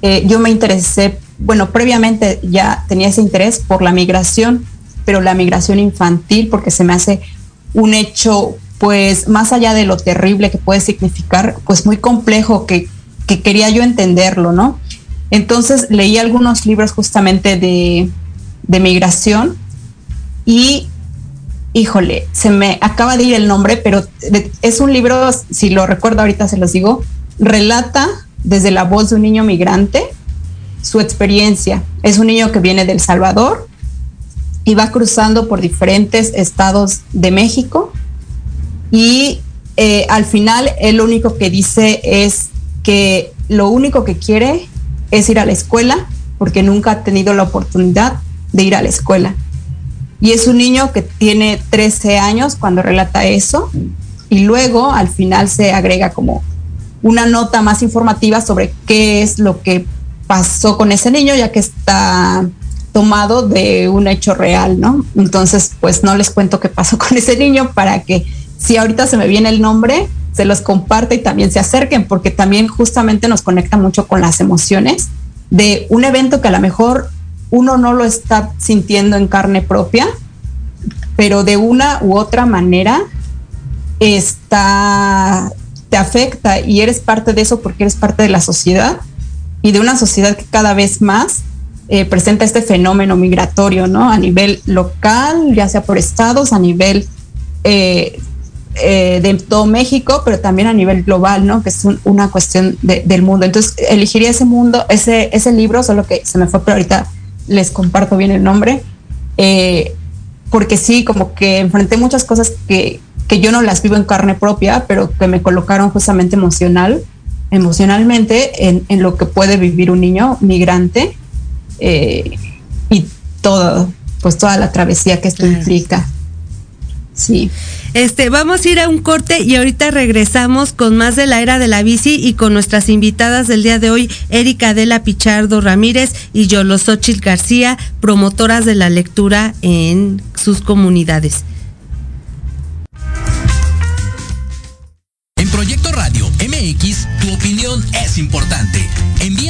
eh, yo me interesé, bueno, previamente ya tenía ese interés por la migración, pero la migración infantil, porque se me hace un hecho, pues, más allá de lo terrible que puede significar, pues muy complejo que, que quería yo entenderlo, ¿no? Entonces leí algunos libros justamente de, de migración y híjole, se me acaba de ir el nombre, pero es un libro, si lo recuerdo ahorita se los digo, relata desde la voz de un niño migrante su experiencia. Es un niño que viene del Salvador y va cruzando por diferentes estados de México y eh, al final él lo único que dice es que lo único que quiere es ir a la escuela porque nunca ha tenido la oportunidad de ir a la escuela y es un niño que tiene 13 años cuando relata eso y luego al final se agrega como una nota más informativa sobre qué es lo que pasó con ese niño, ya que está tomado de un hecho real, ¿no? Entonces, pues no les cuento qué pasó con ese niño para que si ahorita se me viene el nombre, se los comparte y también se acerquen, porque también justamente nos conecta mucho con las emociones de un evento que a lo mejor uno no lo está sintiendo en carne propia, pero de una u otra manera está te afecta y eres parte de eso porque eres parte de la sociedad y de una sociedad que cada vez más eh, presenta este fenómeno migratorio, ¿no? A nivel local, ya sea por estados, a nivel eh, eh, de todo México, pero también a nivel global, ¿no? Que es una cuestión del mundo. Entonces, elegiría ese mundo, ese, ese libro, solo que se me fue, pero ahorita les comparto bien el nombre, porque sí, como que enfrenté muchas cosas que, que yo no las vivo en carne propia, pero que me colocaron justamente emocional, emocionalmente en, en lo que puede vivir un niño migrante eh, y todo, pues toda la travesía que esto implica. Sí. Este, vamos a ir a un corte y ahorita regresamos con más de la era de la bici y con nuestras invitadas del día de hoy, Erika Adela Pichardo Ramírez y Yolosochil García, promotoras de la lectura en sus comunidades. Proyecto Radio MX, tu opinión es importante.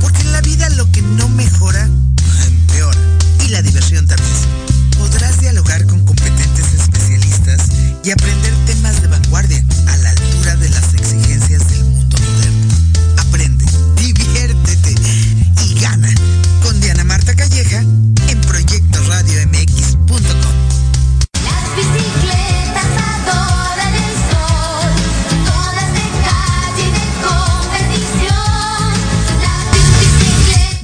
Porque en la vida lo que no mejora, empeora. Y la diversión también. Podrás dialogar con competentes especialistas y aprender temas de vanguardia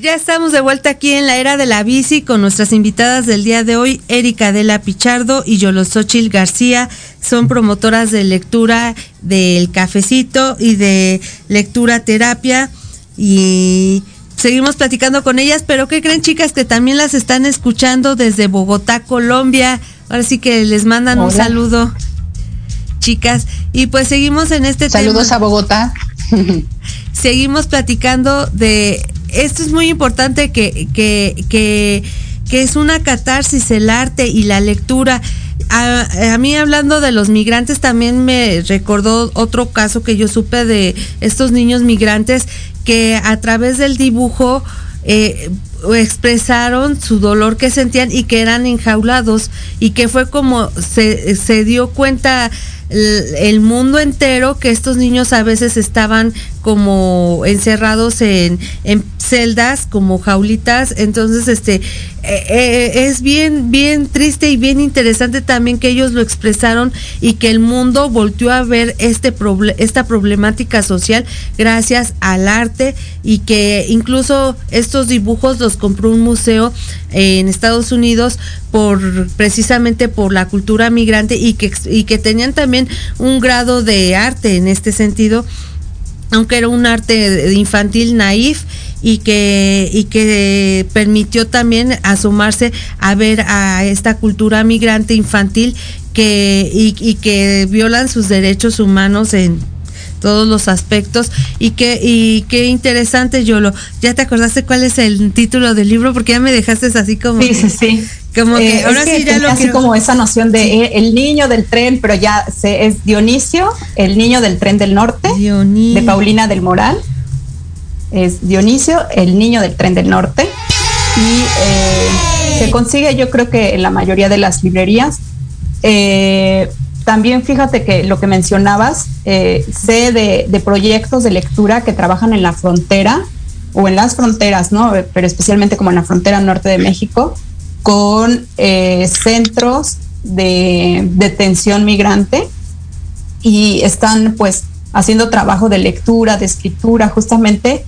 Ya estamos de vuelta aquí en la era de la bici con nuestras invitadas del día de hoy, Erika Adela Pichardo y Yolosochil García. Son promotoras de lectura del cafecito y de lectura terapia. Y seguimos platicando con ellas, pero ¿qué creen chicas que también las están escuchando desde Bogotá, Colombia? Ahora sí que les mandan un saludo, chicas. Y pues seguimos en este Saludos tema a Bogotá. seguimos platicando de esto es muy importante que, que, que, es una catarsis el arte y la lectura. A, a mí hablando de los migrantes también me recordó otro caso que yo supe de estos niños migrantes que a través del dibujo eh, expresaron su dolor que sentían y que eran enjaulados y que fue como se, se dio cuenta el mundo entero, que estos niños a veces estaban como encerrados en, celdas, como jaulitas, entonces este eh, eh, es bien, bien triste y bien interesante también que ellos lo expresaron y que el mundo volvió a ver este esta problemática social gracias al arte y que incluso estos dibujos los compró un museo en Estados Unidos por precisamente por la cultura migrante y que, y que tenían también un grado de arte en este sentido aunque era un arte infantil naif y que, y que permitió también asomarse a ver a esta cultura migrante infantil que, y, que violan sus derechos humanos en todos los aspectos y qué y qué interesante Yolo ya te acordaste cuál es el título del libro porque ya me dejaste así como sí sí sí como que eh, ahora sí ya lo así como esa noción de eh, el niño del tren, pero ya se, es Dionisio, el niño del tren del norte, de Paulina del Moral. Es Dionisio, el niño del tren del norte. Y eh, se consigue yo creo que en la mayoría de las librerías. También fíjate que lo que mencionabas, sé de, de proyectos de lectura que trabajan en la frontera o en las fronteras, ¿no? Pero especialmente como en la frontera norte de México, con eh, centros de detención migrante y están pues haciendo trabajo de lectura, de escritura, justamente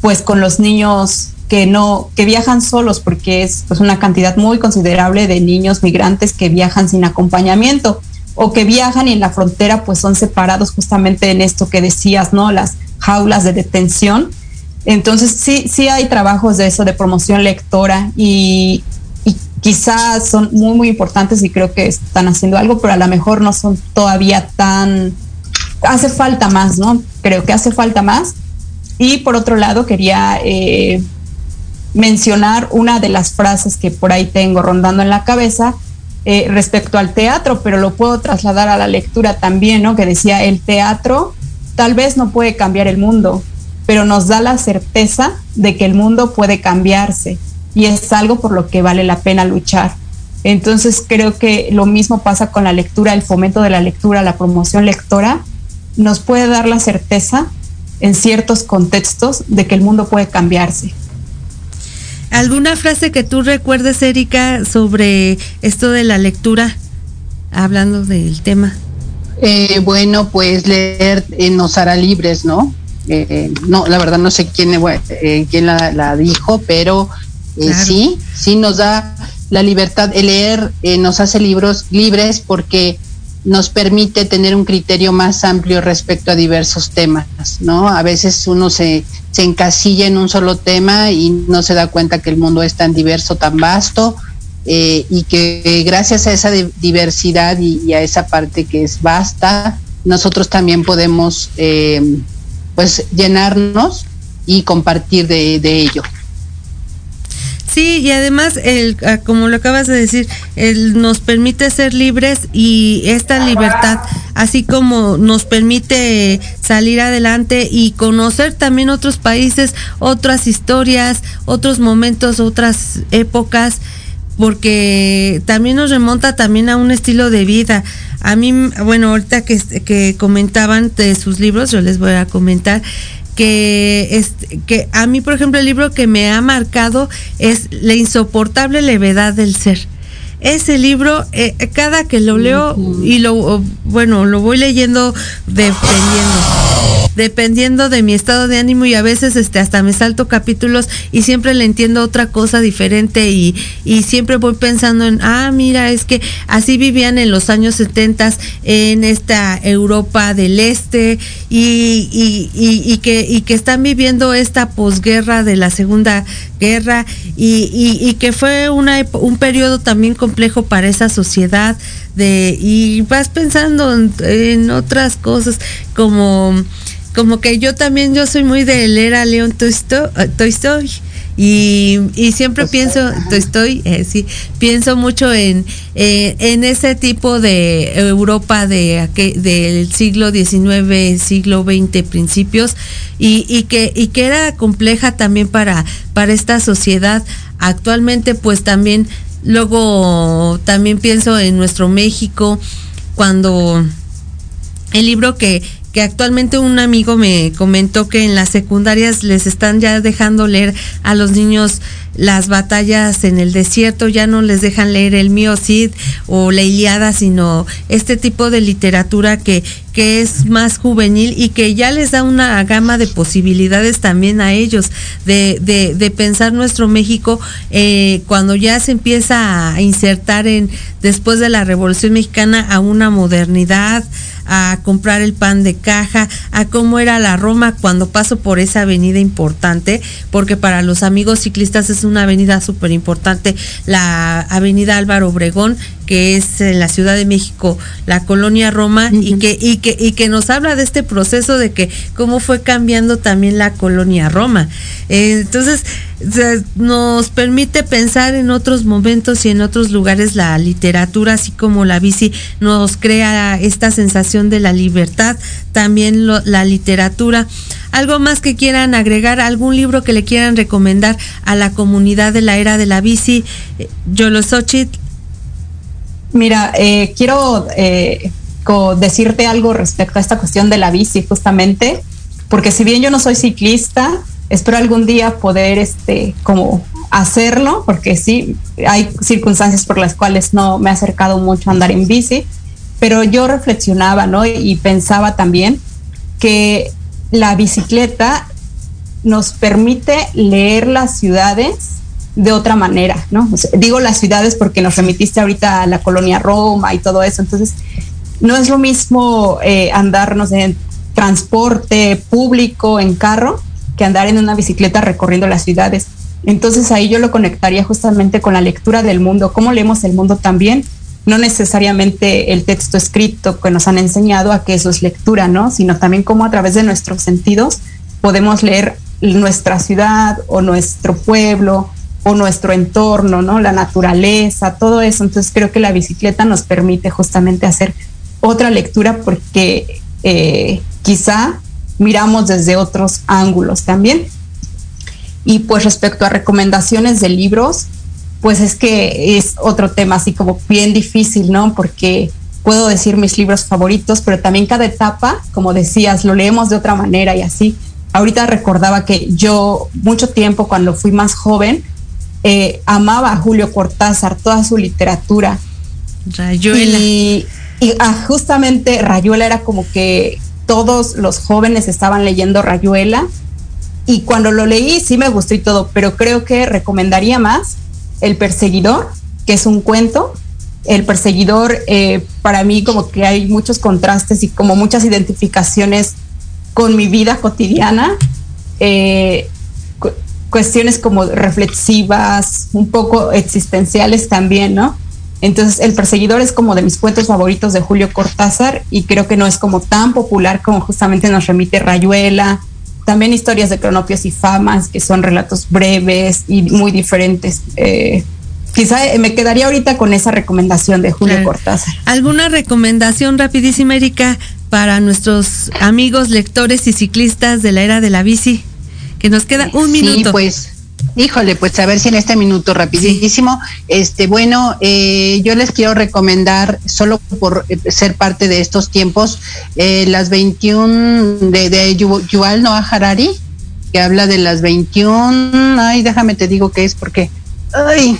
pues con los niños que no, que viajan solos, porque es pues, una cantidad muy considerable de niños migrantes que viajan sin acompañamiento o que viajan y en la frontera pues son separados justamente en esto que decías, ¿no? Las jaulas de detención. Entonces sí, sí hay trabajos de eso, de promoción lectora y, quizás son muy, muy importantes y creo que están haciendo algo, pero a lo mejor no son todavía tan... Hace falta más, ¿no? Creo que hace falta más. Y por otro lado, quería eh, mencionar una de las frases que por ahí tengo rondando en la cabeza eh, respecto al teatro, pero lo puedo trasladar a la lectura también, ¿no? Que decía, el teatro tal vez no puede cambiar el mundo, pero nos da la certeza de que el mundo puede cambiarse y es algo por lo que vale la pena luchar. Entonces creo que lo mismo pasa con la lectura, el fomento de la lectura, la promoción lectora, nos puede dar la certeza en ciertos contextos de que el mundo puede cambiarse. ¿Alguna frase que tú recuerdes, Erika, sobre esto de la lectura, hablando del tema? Eh, bueno, pues leer eh, nos hará libres, ¿no? Eh, no, la verdad no sé quién, quién la, la, dijo, pero eh, sí, sí nos da la libertad. El leer eh, nos hace libros libres porque nos permite tener un criterio más amplio respecto a diversos temas, ¿no? A veces uno se, se encasilla en un solo tema y no se da cuenta que el mundo es tan diverso, tan vasto, eh, y que gracias a esa diversidad y, a esa parte que es vasta, nosotros también podemos pues llenarnos y compartir de ello. Sí, y además, el, ah, como lo acabas de decir, el, nos permite ser libres y esta libertad, así como nos permite salir adelante y conocer también otros países, otras historias, otros momentos, otras épocas, porque también nos remonta también a un estilo de vida. A mí, bueno, ahorita que, que comentaban de sus libros, yo les voy a comentar que, es, que a mí, por ejemplo, el libro que me ha marcado es La insoportable levedad del ser. Ese libro, eh, cada que lo leo y lo, bueno, lo voy leyendo dependiendo dependiendo de mi estado de ánimo y a veces este hasta me salto capítulos y siempre le entiendo otra cosa diferente y, y siempre voy pensando en, ah, mira, es que así vivían en los años 70 en esta Europa del Este y, y, y, que, y que están viviendo esta posguerra de la Segunda Guerra y, y que fue una, un periodo también complejo para esa sociedad de y vas pensando en otras cosas como como que yo también, yo soy muy de leer a León Tolstoy, y, y siempre pienso, estoy, eh, sí, pienso mucho en, eh, en ese tipo de Europa de del siglo XIX, siglo XX, principios, y, y, que, y que era compleja también para, para esta sociedad. Actualmente, pues también, luego también pienso en nuestro México, cuando el libro que, que actualmente un amigo me comentó que en las secundarias les están ya dejando leer a los niños las batallas en el desierto, ya no les dejan leer el mío Cid o la Iliada, sino este tipo de literatura que, que es más juvenil y que ya les da una gama de posibilidades también a ellos de, de, de pensar nuestro México eh, cuando ya se empieza a insertar en después de la Revolución Mexicana a una modernidad, a comprar el pan de caja, a cómo era la Roma cuando paso por esa avenida importante, porque para los amigos ciclistas es una avenida súper importante, la avenida Álvaro Obregón, que es en la Ciudad de México, la colonia Roma, y, que, y, que, y que nos habla de este proceso de que cómo fue cambiando también la colonia Roma. Eh, entonces, se- nos permite pensar en otros momentos y en otros lugares la literatura, así como la bici, nos crea esta sensación de la libertad, también la literatura. ¿Algo más que quieran agregar? ¿Algún libro que le quieran recomendar a la comunidad de la era de la bici? Eh, Yolosochitl. Mira, eh, quiero eh, decirte algo respecto a esta cuestión de la bici, justamente, porque si bien yo no soy ciclista, espero algún día poder, este, como hacerlo, porque sí, hay circunstancias por las cuales no me he acercado mucho a andar en bici, pero yo reflexionaba, ¿no? Y pensaba también que la bicicleta nos permite leer las ciudades de otra manera, ¿no? Digo las ciudades porque nos remitiste ahorita a la colonia Roma y todo eso, entonces no es lo mismo eh, andarnos en transporte público, en carro, que andar en una bicicleta recorriendo las ciudades. Entonces ahí yo lo conectaría justamente con la lectura del mundo, cómo leemos el mundo también, no necesariamente el texto escrito que nos han enseñado a que eso es lectura, ¿no? Sino también cómo a través de nuestros sentidos podemos leer nuestra ciudad o nuestro pueblo o nuestro entorno, ¿no? La naturaleza, todo eso. Entonces creo que la bicicleta nos permite justamente hacer otra lectura porque eh, quizá miramos desde otros ángulos también. Y pues respecto a recomendaciones de libros, pues es que es otro tema así como bien difícil, ¿no? Porque puedo decir mis libros favoritos, pero también cada etapa, como decías, lo leemos de otra manera y así. Ahorita recordaba que yo mucho tiempo cuando fui más joven eh, amaba a Julio Cortázar, toda su literatura. Rayuela. Y, y, ah, justamente Rayuela era como que todos los jóvenes estaban leyendo Rayuela y cuando lo leí sí me gustó y todo, pero creo que recomendaría más El Perseguidor, que es un cuento. El Perseguidor, eh, para mí como que hay muchos contrastes y como muchas identificaciones con mi vida cotidiana. Eh, cu cuestiones como reflexivas, un poco existenciales también, ¿no? Entonces, El Perseguidor es como de mis cuentos favoritos de Julio Cortázar y creo que no es como tan popular como justamente nos remite Rayuela. También historias de cronopios y famas, que son relatos breves y muy diferentes. Eh, quizá me quedaría ahorita con esa recomendación de Julio Claro. Cortázar. ¿Alguna recomendación rapidísima, Erika, para nuestros amigos lectores y ciclistas de la era de la bici? Que nos queda un minuto. Sí, pues, híjole, pues a ver si en este minuto rapidísimo, este, bueno, eh, yo les quiero recomendar, solo por eh, ser parte de estos tiempos, eh, las 21 de, de Yu- Yuval Noah Harari, que habla de las 21, ay, déjame te digo qué es, porque, ay,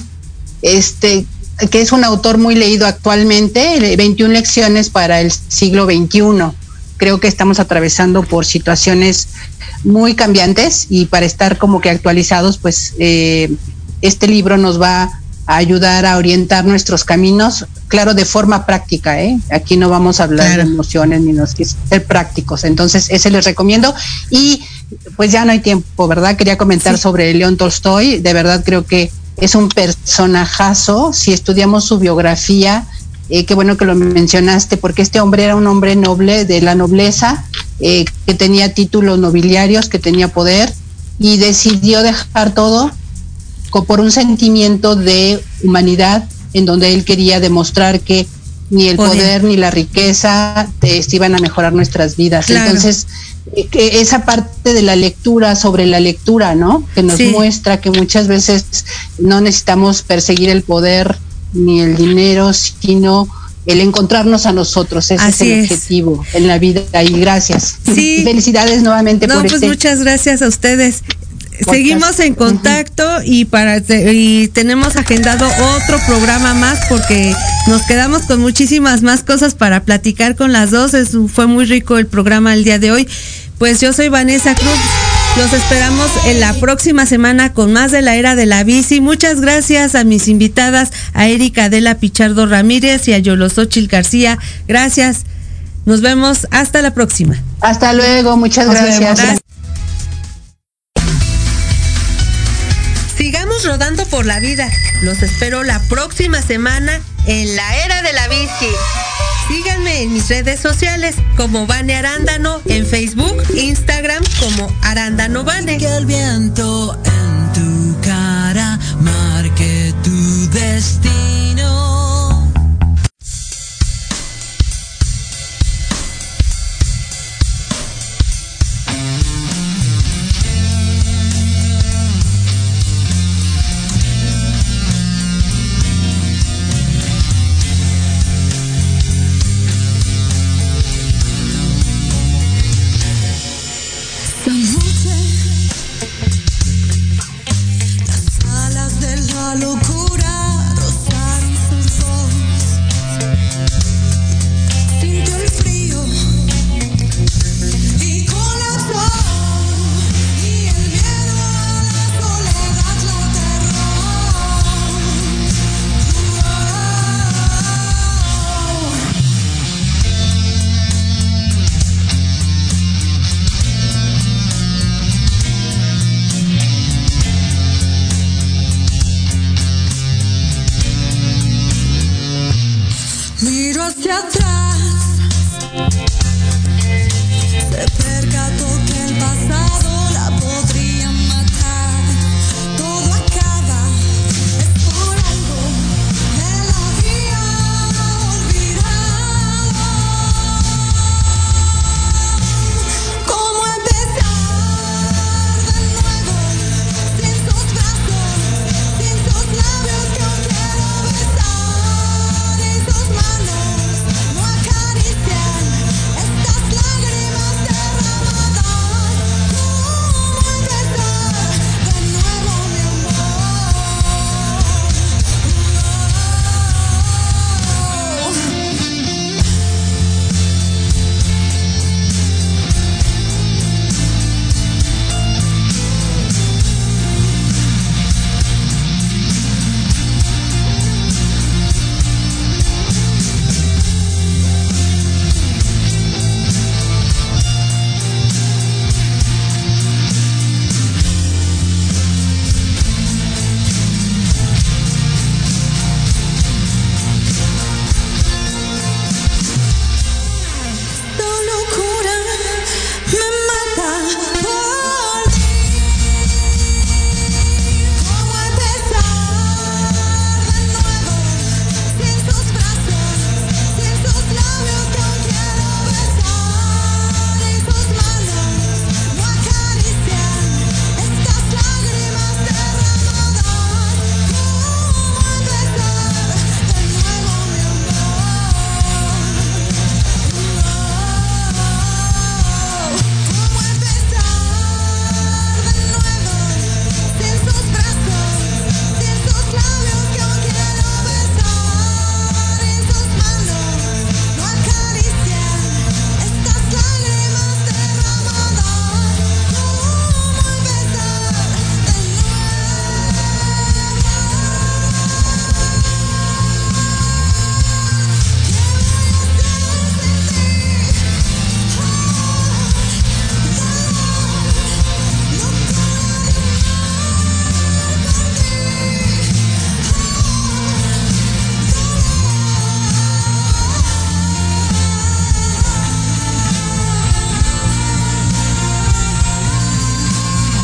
este, que es un autor muy leído actualmente, eh, 21 lecciones para el siglo XXI. Creo que estamos atravesando por situaciones muy cambiantes y para estar como que actualizados, pues eh, este libro nos va a ayudar a orientar nuestros caminos, claro, de forma práctica, ¿eh? Aquí no vamos a hablar de emociones ni nos que ser prácticos. Entonces, ese les recomiendo. Y pues ya no hay tiempo, ¿verdad? Quería comentar sobre León Tolstoy. De verdad creo que es un personajazo. Si estudiamos su biografía, eh, qué bueno que lo mencionaste, porque este hombre era un hombre noble de la nobleza, eh, que tenía títulos nobiliarios, que tenía poder, y decidió dejar todo por un sentimiento de humanidad, en donde él quería demostrar que ni el Poder. poder, ni la riqueza eh, iban a mejorar nuestras vidas. Claro. Entonces, eh, esa parte de la lectura sobre la lectura, ¿no? Que nos Sí. muestra que muchas veces no necesitamos perseguir el poder ni el dinero, sino el encontrarnos a nosotros, ese Así es el es. objetivo en la vida y gracias. Sí. Felicidades nuevamente No, por pues este muchas gracias a ustedes. Podcast. Seguimos en contacto y para y tenemos agendado otro programa más porque nos quedamos con muchísimas más cosas para platicar con las dos. Es- fue muy rico el programa el día de hoy. Pues yo soy Vanessa Cruz. Los esperamos en la próxima semana con más de la era de la bici. Muchas gracias a mis invitadas, a Erika Adela Pichardo Ramírez y a Yolosochil García. Gracias. Nos vemos hasta la próxima. Hasta luego, muchas gracias. Gracias. Sigamos rodando por la vida. Los espero la próxima semana en la era de la bici. Síganme en mis redes sociales como Vane Arándano en Facebook, Instagram como Arándano Vane.